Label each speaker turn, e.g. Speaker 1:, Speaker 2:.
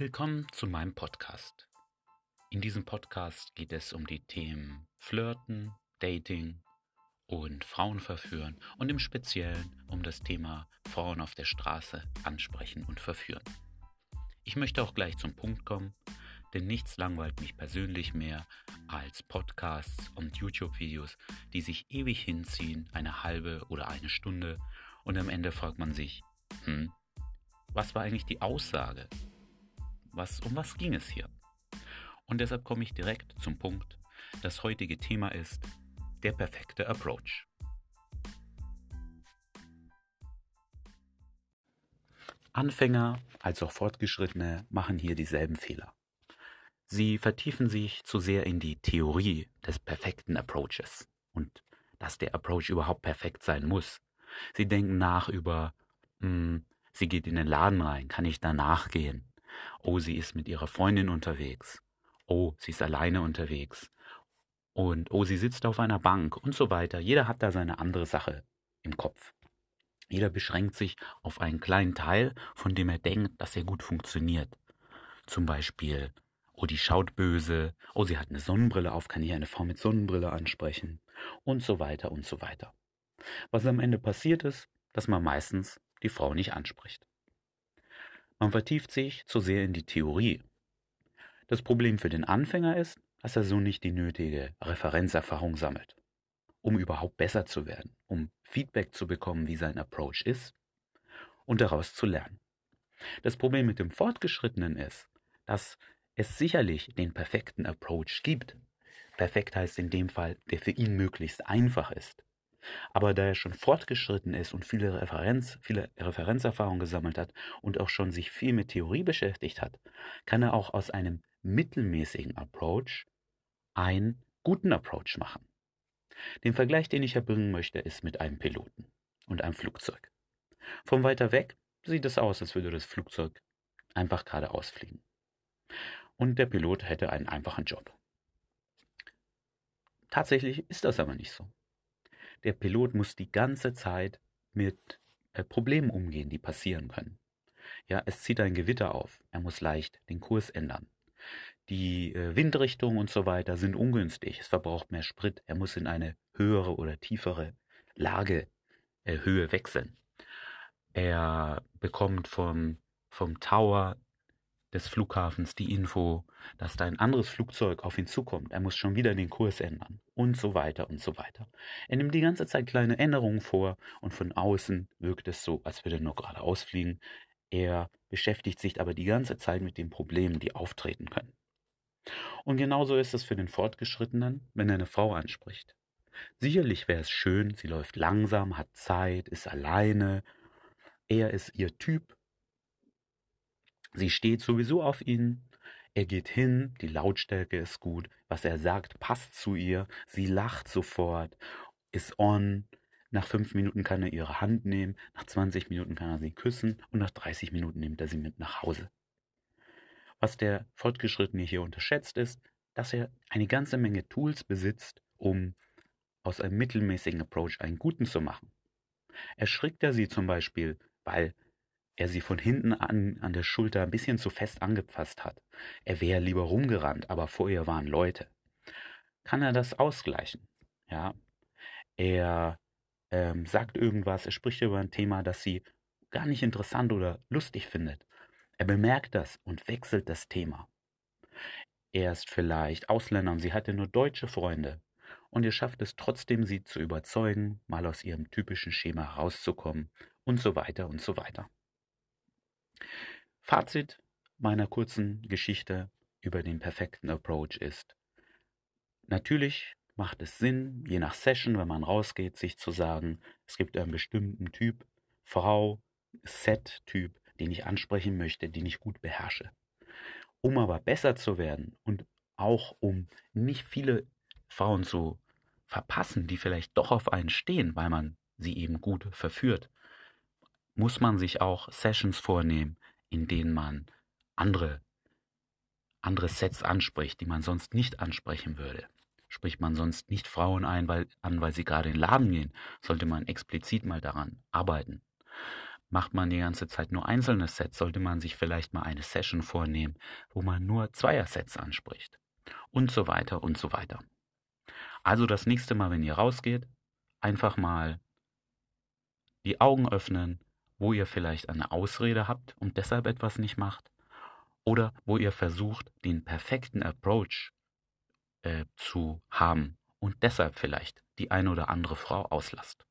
Speaker 1: Willkommen zu meinem Podcast. In diesem Podcast geht es um die Themen Flirten, Dating und Frauen verführen und im Speziellen um das Thema Frauen auf der Straße ansprechen und verführen. Ich möchte auch gleich zum Punkt kommen, denn nichts langweilt mich persönlich mehr als Podcasts und YouTube-Videos, die sich ewig hinziehen, eine halbe oder eine Stunde, und am Ende fragt man sich, hm, was war eigentlich die Aussage? Was, um was ging es hier? Und deshalb komme ich direkt zum Punkt. Das heutige Thema ist der perfekte Approach. Anfänger als auch Fortgeschrittene machen hier dieselben Fehler. Sie vertiefen sich zu sehr in die Theorie des perfekten Approaches und dass der Approach überhaupt perfekt sein muss. Sie denken nach über, mh, hm, sie geht in den Laden rein, kann ich da nachgehen? Oh, sie ist mit ihrer Freundin unterwegs. Oh, sie ist alleine unterwegs. Und oh, sie sitzt auf einer Bank und so weiter. Jeder hat da seine andere Sache im Kopf. Jeder beschränkt sich auf einen kleinen Teil, von dem er denkt, dass er gut funktioniert. Zum Beispiel, oh, die schaut böse, oh, sie hat eine Sonnenbrille auf, kann hier eine Frau mit Sonnenbrille ansprechen und so weiter und so weiter. Was am Ende passiert ist, dass man meistens die Frau nicht anspricht. Man vertieft sich zu sehr in die Theorie. Das Problem für den Anfänger ist, dass er so nicht die nötige Referenzerfahrung sammelt, um überhaupt besser zu werden, um Feedback zu bekommen, wie sein Approach ist und daraus zu lernen. Das Problem mit dem Fortgeschrittenen ist, dass es sicherlich den perfekten Approach gibt. Perfekt heißt in dem Fall, der für ihn möglichst einfach ist. Aber da er schon fortgeschritten ist und viele, Referenz, viele Referenzerfahrungen gesammelt hat und auch schon sich viel mit Theorie beschäftigt hat, kann er auch aus einem mittelmäßigen Approach einen guten Approach machen. Den Vergleich, den ich erbringen möchte, ist mit einem Piloten und einem Flugzeug. Von weiter weg sieht es aus, als würde das Flugzeug einfach geradeaus fliegen. Und der Pilot hätte einen einfachen Job. Tatsächlich ist das aber nicht so. Der Pilot muss die ganze Zeit mit äh, Problemen umgehen, die passieren können. Ja, es zieht ein Gewitter auf. Er muss leicht den Kurs ändern. Die äh, Windrichtung und so weiter sind ungünstig. Es verbraucht mehr Sprit. Er muss in eine höhere oder tiefere Lage, äh, Höhe wechseln. Er bekommt vom, vom Tower des Flughafens die Info, dass da ein anderes Flugzeug auf ihn zukommt. Er muss schon wieder den Kurs ändern und so weiter und so weiter. Er nimmt die ganze Zeit kleine Änderungen vor und von außen wirkt es so, als würde er nur gerade ausfliegen. Er beschäftigt sich aber die ganze Zeit mit den Problemen, die auftreten können. Und genauso ist es für den Fortgeschrittenen, wenn er eine Frau anspricht. Sicherlich wäre es schön, sie läuft langsam, hat Zeit, ist alleine, er ist ihr Typ, Sie steht sowieso auf ihn. Er geht hin, die Lautstärke ist gut, was er sagt, passt zu ihr, sie lacht sofort, ist on. Nach fünf Minuten kann er ihre Hand nehmen, nach 20 Minuten kann er sie küssen und nach 30 Minuten nimmt er sie mit nach Hause. Was der Fortgeschrittene hier unterschätzt ist, dass er eine ganze Menge Tools besitzt, um aus einem mittelmäßigen Approach einen guten zu machen. Erschrickt er sie zum Beispiel, weil er sie von hinten an, an der Schulter ein bisschen zu fest angepasst hat. Er wäre lieber rumgerannt, aber vor ihr waren Leute. Kann er das ausgleichen? Ja. Er ähm, sagt irgendwas, er spricht über ein Thema, das sie gar nicht interessant oder lustig findet. Er bemerkt das und wechselt das Thema. Er ist vielleicht Ausländer und sie hatte nur deutsche Freunde. Und ihr schafft es trotzdem, sie zu überzeugen, mal aus ihrem typischen Schema herauszukommen und so weiter und so weiter. Fazit meiner kurzen Geschichte über den perfekten Approach ist, natürlich macht es Sinn, je nach Session, wenn man rausgeht, sich zu sagen, es gibt einen bestimmten Typ, Frau, Set-Typ, den ich ansprechen möchte, den ich gut beherrsche. Um aber besser zu werden und auch um nicht viele Frauen zu verpassen, die vielleicht doch auf einen stehen, weil man sie eben gut verführt, muss man sich auch Sessions vornehmen, in denen man andere, andere Sets anspricht, die man sonst nicht ansprechen würde. Spricht man sonst nicht Frauen ein, weil, an, weil sie gerade in den Laden gehen, sollte man explizit mal daran arbeiten. Macht man die ganze Zeit nur einzelne Sets, sollte man sich vielleicht mal eine Session vornehmen, wo man nur Zweier-Sets anspricht. Und so weiter und so weiter. Also das nächste Mal, wenn ihr rausgeht, einfach mal die Augen öffnen, wo ihr vielleicht eine Ausrede habt und deshalb etwas nicht macht oder wo ihr versucht, den perfekten Approach äh, zu haben und deshalb vielleicht die eine oder andere Frau auslasst.